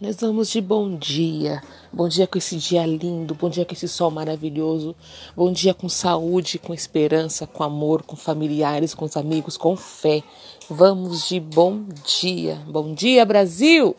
Nós vamos de bom dia. Bom dia com esse dia lindo, bom dia com esse sol maravilhoso. Bom dia com saúde, com esperança, com amor, com familiares, com os amigos, com fé. Vamos de bom dia. Bom dia, Brasil!